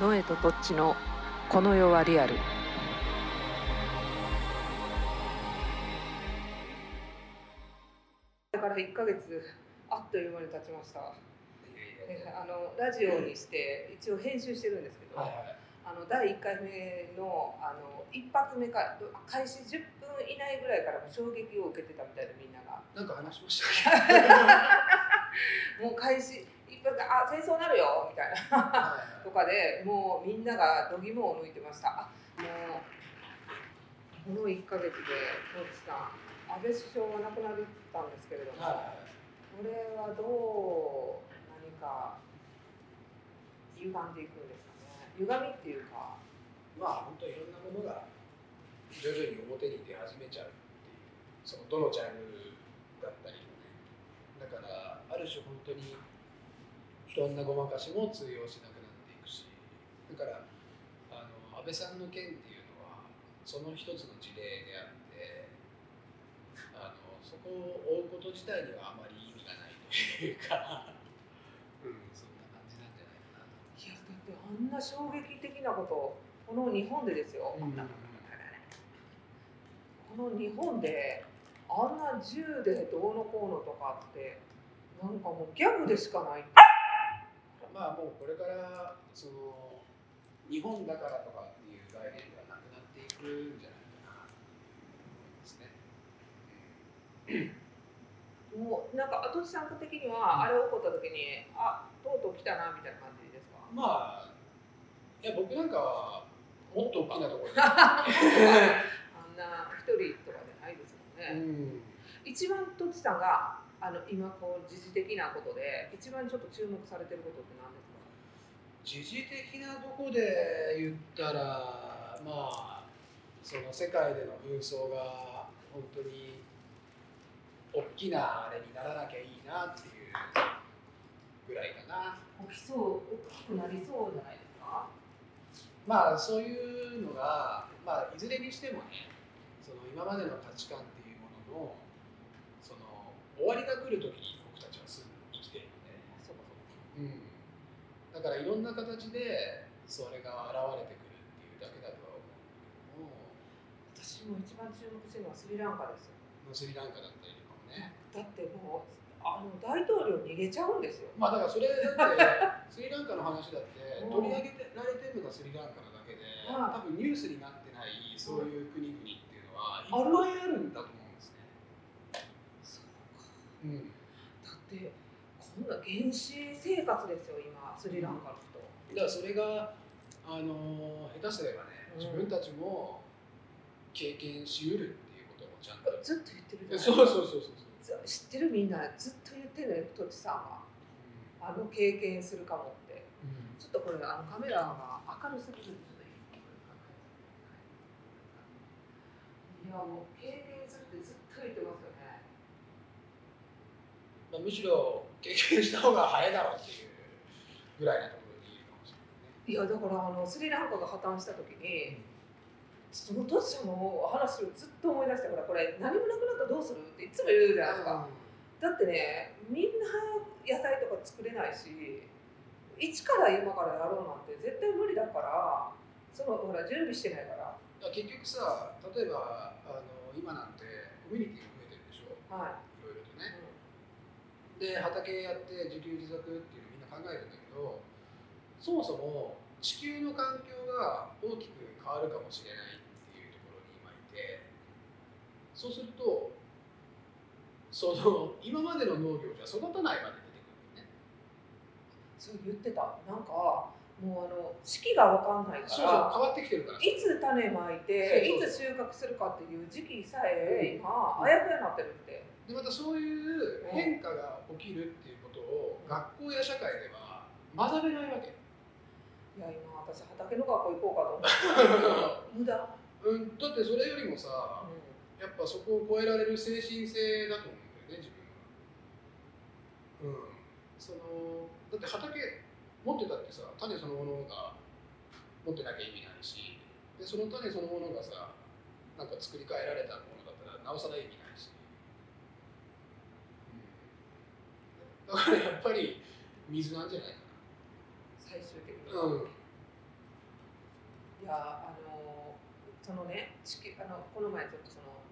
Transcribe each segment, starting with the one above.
ノエとトッチのこの世はリアル？だから1ヶ月あっという間に経ちました。えあのラジオにして一応編集してるんですけど、はいはい。あの第1回目のあの一発目か開始10分以内ぐらいからも衝撃を受けてたみたいでみんなが。なんか話しましたっけ？もう開始一発あ戦争なるよみたいな。はい。とかでもうみんなが度肝を抜いてました。あもうこの1ヶ月でトッチさん安倍首相が亡くなったんですけれども、はい。これはどう何か歪んでいくんですかね。歪みっていうか。まあ本当いろんなものが徐々に表に出始めちゃうっていうそのどのジャンルだったりもね。だからある種本当にいろんなごまかしも通用しなくなっていくし。だからあの安倍さんの件っていうのはその一つの事例であってあのそこを追うこと自体にはあまり意味がないというか、うん、そんな感じなんじゃないかなと。いやだってあんな衝撃的なことこの日本でですよ、うん。この日本であんな銃でどうのこうのとかってなんかもうギャグでしかないまあもうこれからその日本だからとかっていう概念がなくなっていくんじゃないかなと思いますね。もうなんか後地さん的にはあれ起こった時にあとうとう来たなみたいな感じですか？まあいや僕なんかはもっと大きなところで、あんな一人とかじゃないですもんね、うん、一番とちさんがあの今こう時事的なことで一番ちょっと注目されてることって何ですか？時事的なとこで言ったらまあその世界での紛争が本当に大きなあれにならなきゃいいなっていうぐらいかな。起きそう大きくなりそうじゃないですか？まあそういうのが、まあ、いずれにしてもねその今までの価値観っていうものの終わりが来る時に僕たちはすぐ生きてるので、そうん、だからいろんな形でそれが現れてくるっていうだけだとは思う。んだけ私も一番注目してるのはスリランカですよ。どもスリランカだったりとかもね。だってもうあの大統領逃げちゃうんですよ。まあだからそれだってスリランカの話だってうん取り上げてられてるのがスリランカなだけではい多分ニュースになってないそういう国々っていうのはいあるっぱいあるんだと思うん。だってこんな原始生活ですよ今スリランカの人、だからそれがあの下手すればねうん。自分たちも経験しうるっていうこともちゃんと、ずっと言ってるじゃない。そうそうそうそうそう、ず知ってるみんなずっと言ってるねとちさんは。あの経験するかもって。ちょっとこれあのカメラが明るすぎるんで。すねいやもう経験するってずっと言ってますよ。ねまあ、むしろ経験した方が早いだろうっていうぐらいなところでいいかもしれいやだからあのスリランカが破綻した時にそのトシちゃんの話をずっと思い出したからこれ何もなくなったらどうする？っていつも言うじゃないですか、だってねみんな野菜とか作れないし一から今からやろうなんて絶対無理だからそのほら準備してないから。結局さ例えばあの今なんてコミュニティが増えてるでしょ。はいで畑やって自給自足っていうのみんな考えるんだけどそもそも地球の環境が大きく変わるかもしれないっていうところに今いてそうするとその今までの農業じゃ育たないまで出てくるよね。そう言ってた。なんかもうあの四季が分かんないかそうそうら変わってきてるからいつ種まいていつ収穫するかっていう時期さえ今あやふやになってるってでまたそういう変化が起きるっていうことを学校や社会では学べないわけ。いや今私畑の学校行こうかと思って。無駄、うん、だってそれよりもさやっぱそこを超えられる精神性だと思うんだよね自分は。うん、そのだって畑持ってたってさ種そのものが持ってなきゃ意味ないしでその種そのものがさなんか作り変えられたものだったらなおさら意味ないし、うん、だからやっぱり水なんじゃないか最終的にな。うんやあのそのね地球あのこの前ちょっとその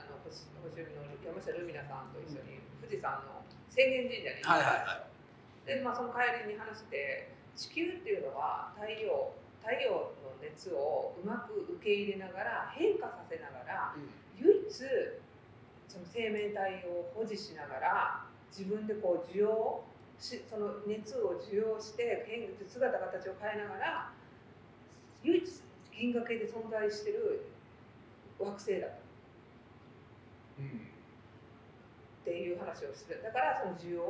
あの星星海の山下ルミナさんと一緒に富士山の浅間神社に行ったんですよ。でまあその帰りに話して地球っていうのは太陽太陽の熱をうまく受け入れながら変化させながら唯一その生命体を保持しながら自分でこう受容しその熱を受容して変姿形を変えながら唯一銀河系で存在してる惑星だうんっていう話をする。だからその需要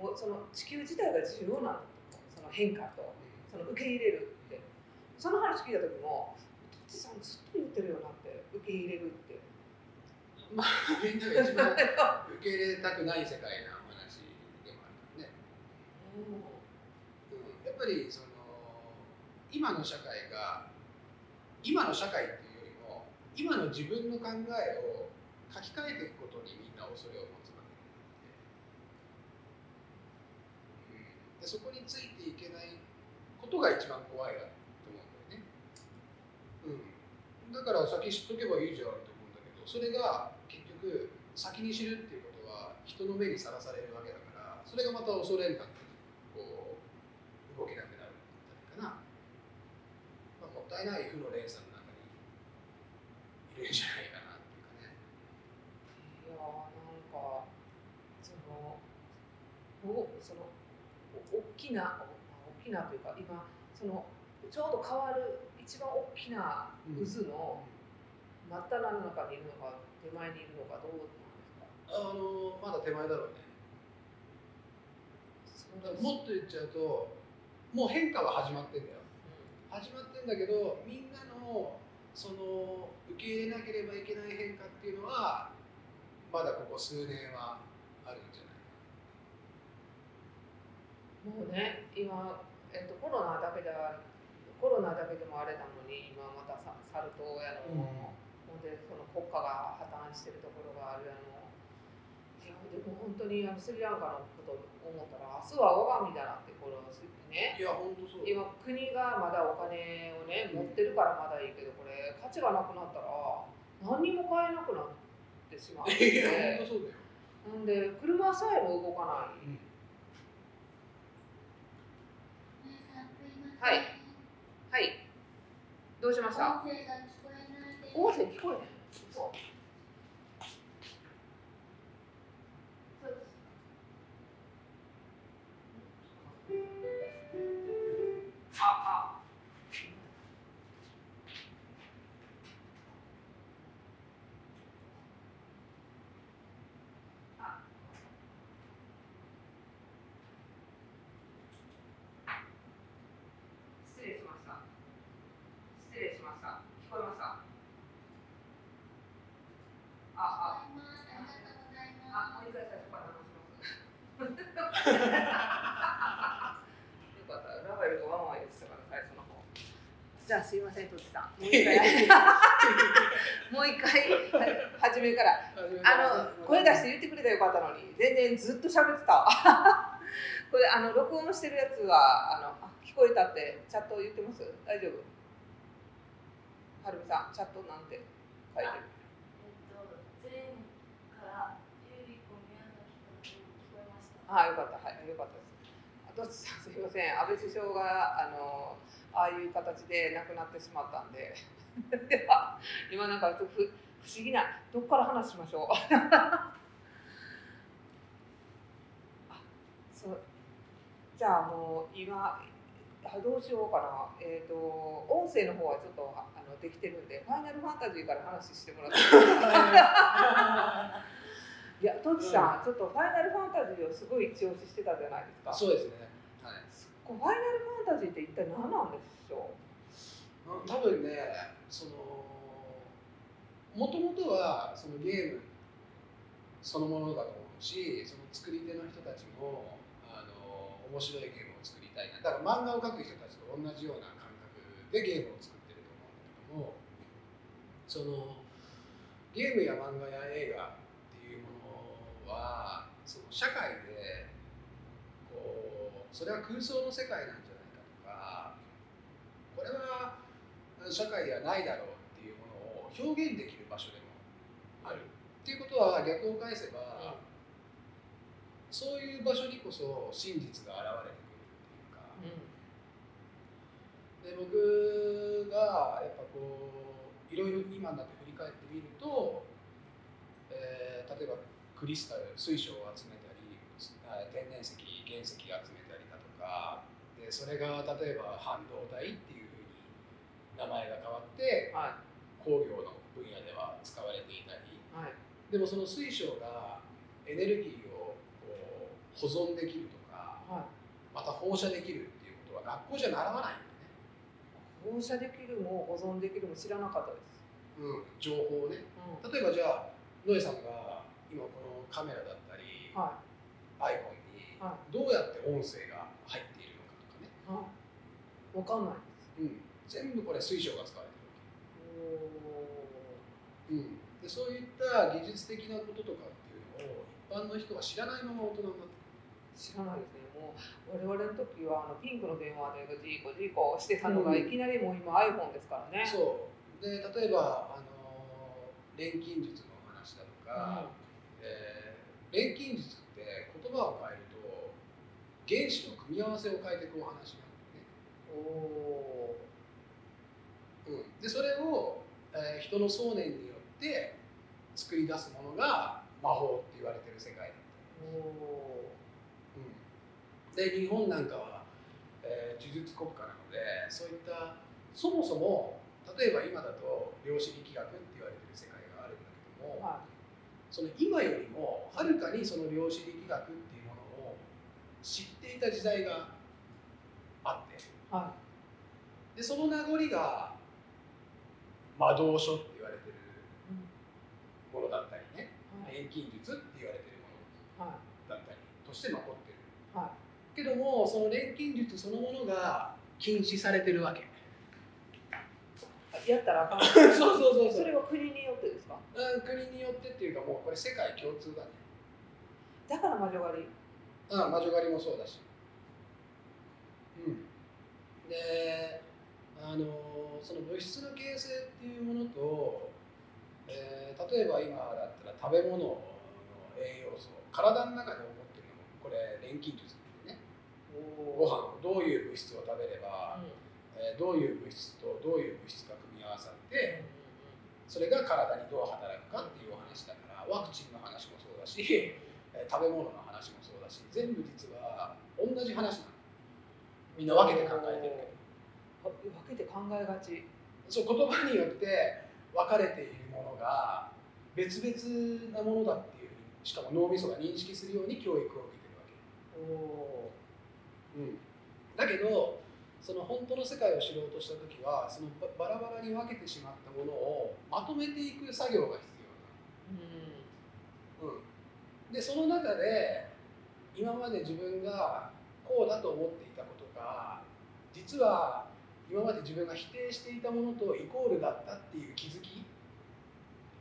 もうその地球自体が需要なんだと。その変化とその受け入れるって。その話聞いた時も「とちさんずっと言ってるよな」って受け入れるって。まあみんなが一番受け入れたくない世界な話でもあるからね、うん、やっぱりその今の社会が今の社会っていうよりも今の自分の考えを書き換えていくことにみんな恐れを持つわけで,、うん、でそこについていけないことが一番怖いなと思うんだよね、うん、だから先知っとけばいいじゃんって思うんだけどそれが局先に知るっていうことは人の目にさらされるわけだからそれがまた恐れなくこう動けなくなるんだったらいいかな、まあ、もったいない負の連鎖の中にいるんじゃないかなっていうかね。いやーなんかそのおそのお大きなお大きなというか今そのちょうど変わる一番大きな渦の真っ只中にいるのか手前にいるのかどうなんですか？あのまだ手前だろうね。もっと言っちゃうともう変化は始まってんだよ。始まってんだけどみんなのその受け入れなければいけない変化っていうのはまだここ数年はあるんじゃない？もうね今、えっと、コロナだけではコロナだけでもあれなのに今またさサル痘やの、ほんでその国家が破綻してるところがあるやのいやでも本当にあのスリランカのことを思ったら明日は我が身だなってこのね。いや本当そう今国がまだお金をね持ってるからまだいいけどこれ価値がなくなったら何にも買えなくなってしまうの いやで本当そうだよ、なんで車さえも動かない。はい。はい。どうしました？音声が聞すいません、とちさん。もう一回。もう一回、初めから。あの、声出して言ってくれたらよかったのに、全然ずっと喋ってたわ。これ、あの、録音してるやつは、あの、あ聞こえたって、チャット言ってます？大丈夫？はるみさん、チャットなんて書いてる？前からゆり子宮崎から聞こえました。あよかった、はい、よかったです。あと、すみません、安倍首相が、あの、ああいう形で亡くなってしまったんで。では、今なんか、ふ、不思議な、どこから話しましょう。あそう。じゃあ、もう、今。あどうしようかな、えっ、と、音声の方はちょっと、ああの、できてるんで、ファイナルファンタジーから話してもらって いや、トチさん、ちょっとファイナルファンタジーをすごい一押ししてたじゃないですか。そうですねファイナルファンタジーって一体何なんでしょう？多分ねそのもともとはそのゲームそのものだと思うしその作り手の人たちもあの面白いゲームを作りたいな。だから漫画を描く人たちと同じような感覚でゲームを作ってると思うんだけどもそのゲームや漫画や映画っていうものはその社会それは空想の世界なんじゃないかとかこれは社会ではないだろうっていうものを表現できる場所でもある。っていうことは逆を返せば、そういう場所にこそ真実が現れてくるっていうか、で僕がやっぱこういろいろ今になって振り返ってみると、えー例えばクリスタル水晶を集めたりあ天然石原石を集めかでそれが例えば半導体っていうふうに名前が変わっては工業の分野では使われていたり。いはい。でもその水晶がエネルギーをこう保存できるとかはい。また放射できるっていうことは学校じゃ習わないんだよね、放射できるも保存できるも知らなかったです。うん、情報をね。うん。例えばじゃあノエさんが今このカメラだったり、は iPhone にはどうやって音声がわかんない。です。うん、全部これ水晶が使われてるわおけ、うん、でそういった技術的なこととかっていうのを一般の人が知らないまま大人になって知らないですね。もう我々の時はあのピンクの電話でジーコジーコしてたのが、うんいきなりもう今 iPhone ですからね。そう。で例えば、あの錬金術の話だとか、えー錬金術って言葉を変えると原子の組み合わせを変えていくお話なんだよね。おおうん、でそれを、えー人の想念によって作り出すものが魔法って言われてる世界だったうん、で日本なんかは、えー呪術国家なのでそういったそもそも例えば今だと量子力学って言われてる世界があるんだけども、お。はその今よりもはるかにその量子力学っていう知っていた時代があってい。はでその名残が魔導書って言われてるものだったりねはい。錬金術って言われてるものはだったりとして残ってるい。はけどもその錬金術そのものが禁止されてるわけい。やったらあかん。そうそうそうそれは国によってですか？うん国によってっていうかもうこれ世界共通だねだから魔女狩り。うん魔女狩りもそうだし。うん。であのその物質の形成っていうものと、えー例えば今だったら食べ物の栄養素体の中で起こってるのもこれ錬金術なんでね。おご飯をどういう物質を食べれば、うん。えーどういう物質とどういう物質が組み合わさってそれが体にどう働くかっていうお話だからワクチンの話もそうだし、えー食べ物の話もそうだし全部実は同じ話なのみんな分けて考えてるけど分けて考えがち。そう言葉によって分かれているものが別々なものだっていうしかも脳みそが認識するように教育を受けてるわけおお。うん、だけどその本当の世界を知ろうとした時はそのババラバラに分けてしまったものをまとめていく作業が必うん。要なの、うん、でその中で今まで自分がこうだと思っていたことが実は今まで自分が否定していたものとイコールだったっていう気づき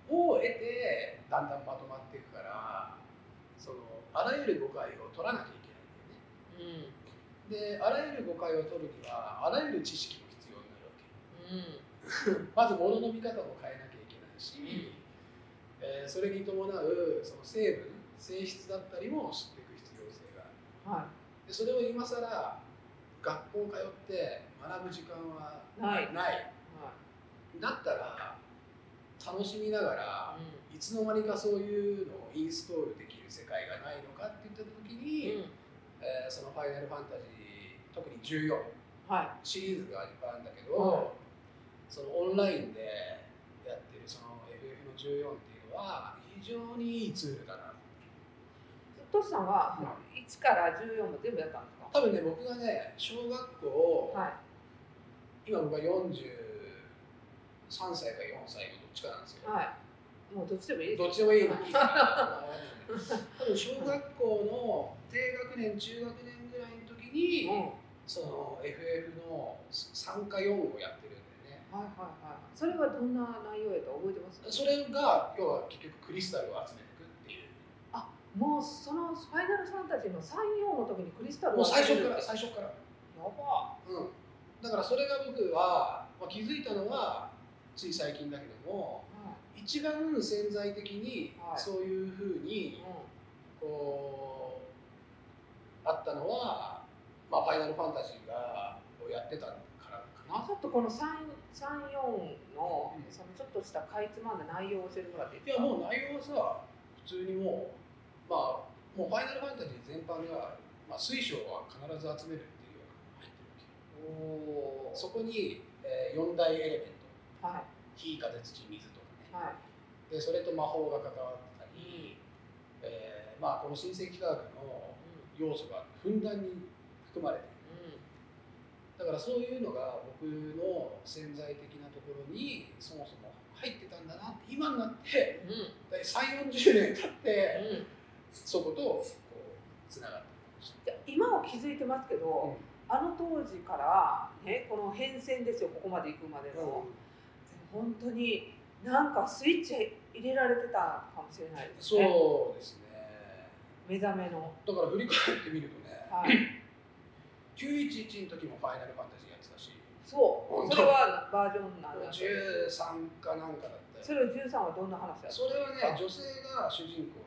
を得てだんだんまとまっていくからそのあらゆる誤解を取らなきゃいけないんだよね。うん。であらゆる誤解を取るにはあらゆる知識も必要になるわけうん。まず物の見方も変えなきゃいけないし、えーそれに伴うその成分性質だったりも知っていく必要性があるはでそれを今更学校通って学ぶ時間はないないい。はだったら楽しみながらい。いつの間にかそういうのをインストールできる世界がないのかって言った時に、うん。えーその「ファイナルファンタジー」特に14はシリーズがいっぱいあるんだけど、はいそのオンラインでやってるその FF の14っていうのは非常にいいツールだな。い。トシさんは1から14も全部やったんですか？多分ね僕がね小学校、はい。今僕が43歳か4歳のどっちかなんですよ。はい。もうどっちでもいい。どっちでもいい 多分小学校の低学年中学年ぐらいの時に、うん。その FF の3か4をやってるんだよね。はいはいはい。それはどんな内容やと覚えてます？それが要は結局クリスタルを集めて。もうそのファイナルファンタジーの3、4の時にクリスタルもう最初から最初から。やばうん。だからそれが僕はまあ、気づいたのはつい最近だけどもはい一番潜在的にはいそういうふうにこうあったのは、まあ、ファイナルファンタジーがをやってたからかなちょっとこの三三四のうんそのちょっとしたかいつまんだ内容を教えてもらっていいいですか？やもう内容はさ普通にもうまあもうファイナルファンタジー全般が、まあ、水晶は必ず集めるっていうようなのが入ってるわけ。おお。そこに、えー、4大エレメント。はい。火風土水とかね。はい。でそれと魔法が関わってたり、えーまあ、この新世紀科学の要素がふんだんに含まれているだからそういうのが僕の潜在的なところにそもそも入ってたんだなって今になってうん。うん3 4 0年経ってうん。そことこうつながったかもしじゃあ今は気づいてますけれど、あの当時からねこの変遷ですよここまで行くまでの、本当になんかスイッチ入れられてたかもしれないですね。そうですね目覚めの。だから振り返ってみるとねはい。911の時もファイナルファンタジーやってたしそう。それはバージョンなんだけど。13かなんかだったよそれを13はどんな話だった？それはね女性が主人公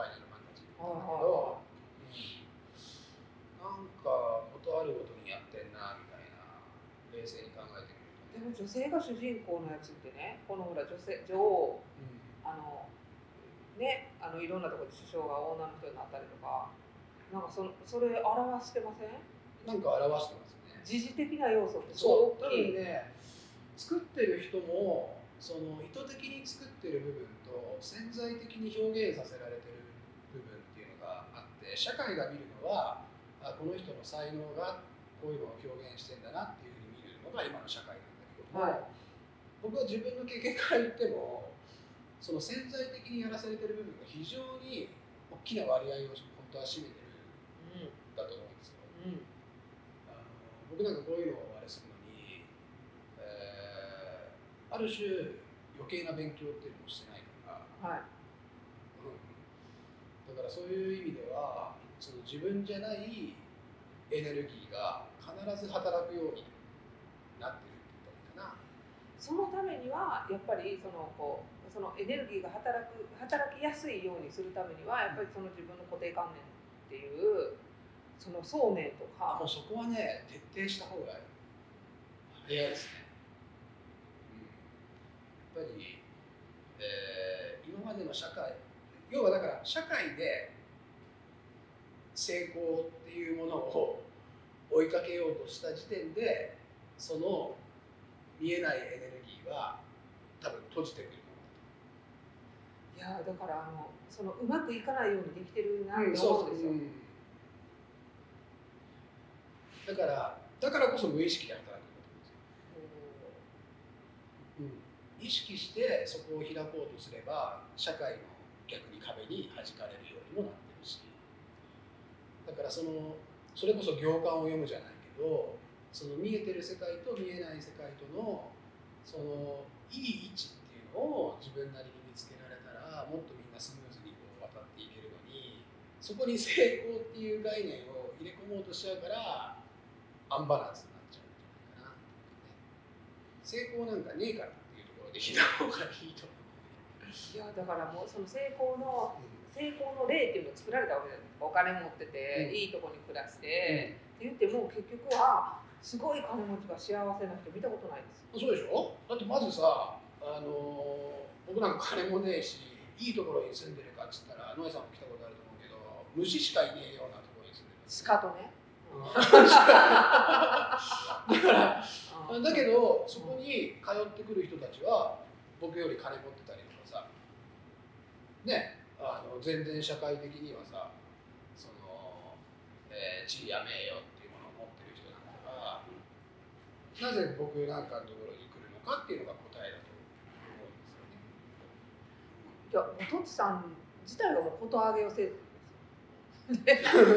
ァイナルファンタジーなんだけど、うん。なんかことあるごとにやってんなみたいな冷静に考えてみると。ね、でも女性が主人公のやつってねこのほら女性女王あのねあのいろんなところで首相が女の人になったりとかなんかそそれ表してません？なんか表してますね。時事的な要素ってすそう多ごい大きい。分ね作ってる人もその意図的に作ってる部分と潜在的に表現させられてる社会が見るのはあこの人の才能がこういうのを表現してんだなっていうふうに見るのが今の社会なんだけども、はい。僕は自分の経験から言ってもその潜在的にやらされてる部分が非常に大きな割合を本当は占めてるんだと思うんですよ。うん。うん。あの僕なんかこういうのをあれするのに、えーある種余計な勉強っていうのもしてないから、はい。うん、だからそういう意味ではその自分じゃないエネルギーが必ず働くようになってるって言ったらいいかな。そのためにはやっぱりそのこうそのエネルギーが働く働きやすいようにするためにはやっぱりその自分の固定観念っていうその想念とかもうそこはね徹底した方が早いですね。うん、やっぱり、えー今までの社会要はだから社会で成功っていうものを追いかけようとした時点でその見えないエネルギーは多分閉じてくるいやだからあのそのうまくいかないようにできてるなって思うんですよ。だからだからこそ無意識で働くうんですよ、意識してそこを開こうとすれば社会の逆に壁に弾かれるようにもなってるし。だからそのそれこそ行間を読むじゃないけどその見えてる世界と見えない世界とのそのいい位置っていうのを自分なりに見つけられたらもっとみんなスムーズにこう渡っていけるのにそこに成功っていう概念を入れ込もうとしちゃうからアンバランスになっちゃうんじゃないかなね成功なんかねえからっていうところで聞いた方がいいと思いやだからもうその成功のう、成功の例っていうのを作られたわけじゃないですか。お金持ってて、うん。いいとこに暮らして、って言っても結局はすごい金持ちが幸せな人見たことないですそうでしょ？だってまずさ、あのー僕なんか金もねえしいいところに住んでるかっつったら野江さんも来たことあると思うけど虫しかいねえようなところに住んでる。鹿とね、だからうんだけどそこに通ってくる人たちは僕より金持ってたりとかさ。ねあの全然社会的にはさその、えー地位や名誉っていうものを持ってる人なんだからなぜ僕なんかのところに来るのかっていうのが答えだと思うんですよね。いやおとちさん自体がもうことあげをせず。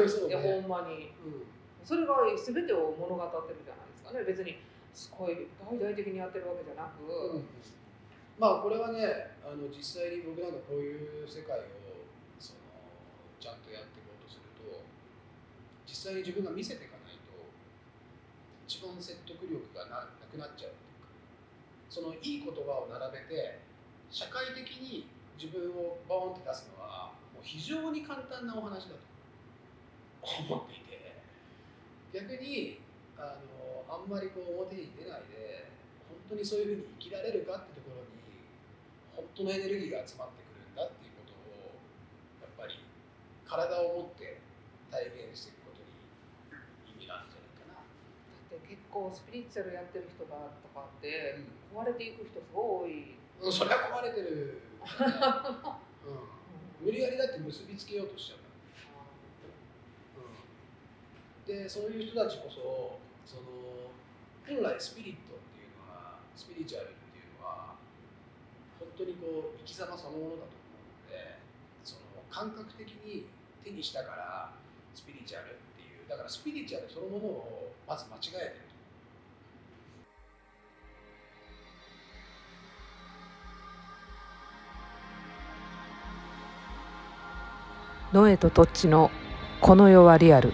そういやほねんまに。うん。それが全てを物語ってるじゃないですかね。別にすごい大々的にやってるわけじゃなく、うんまあこれはねあの実際に僕なんかこういう世界をそのちゃんとやっていこうとすると実際に自分が見せていかないと一番説得力がななくなっちゃう。っていうそのいい言葉を並べて社会的に自分をボーンって出すのはもう非常に簡単なお話だと思っていて逆にあのあんまりこう表に出ないで本当にそういうふうに生きられるかって本当のエネルギーが集まってくるんだっていうことをやっぱり体を持って体現していくことに意味があるんじゃないかな。だって結構スピリチュアルやってる人がとかって壊れていく人すごい多い。うん、それは壊れてる、うん、無理やりだって結びつけようとしちゃうから、うん、でそういう人たちこそその本来スピリットっていうのはスピリチュアルっていうのは本当にこう生き様そのものだと思うのでその感覚的に手にしたからスピリチュアルっていうだからスピリチュアルそのものをまず間違えてると。ノエとトッチのこの世はリアル。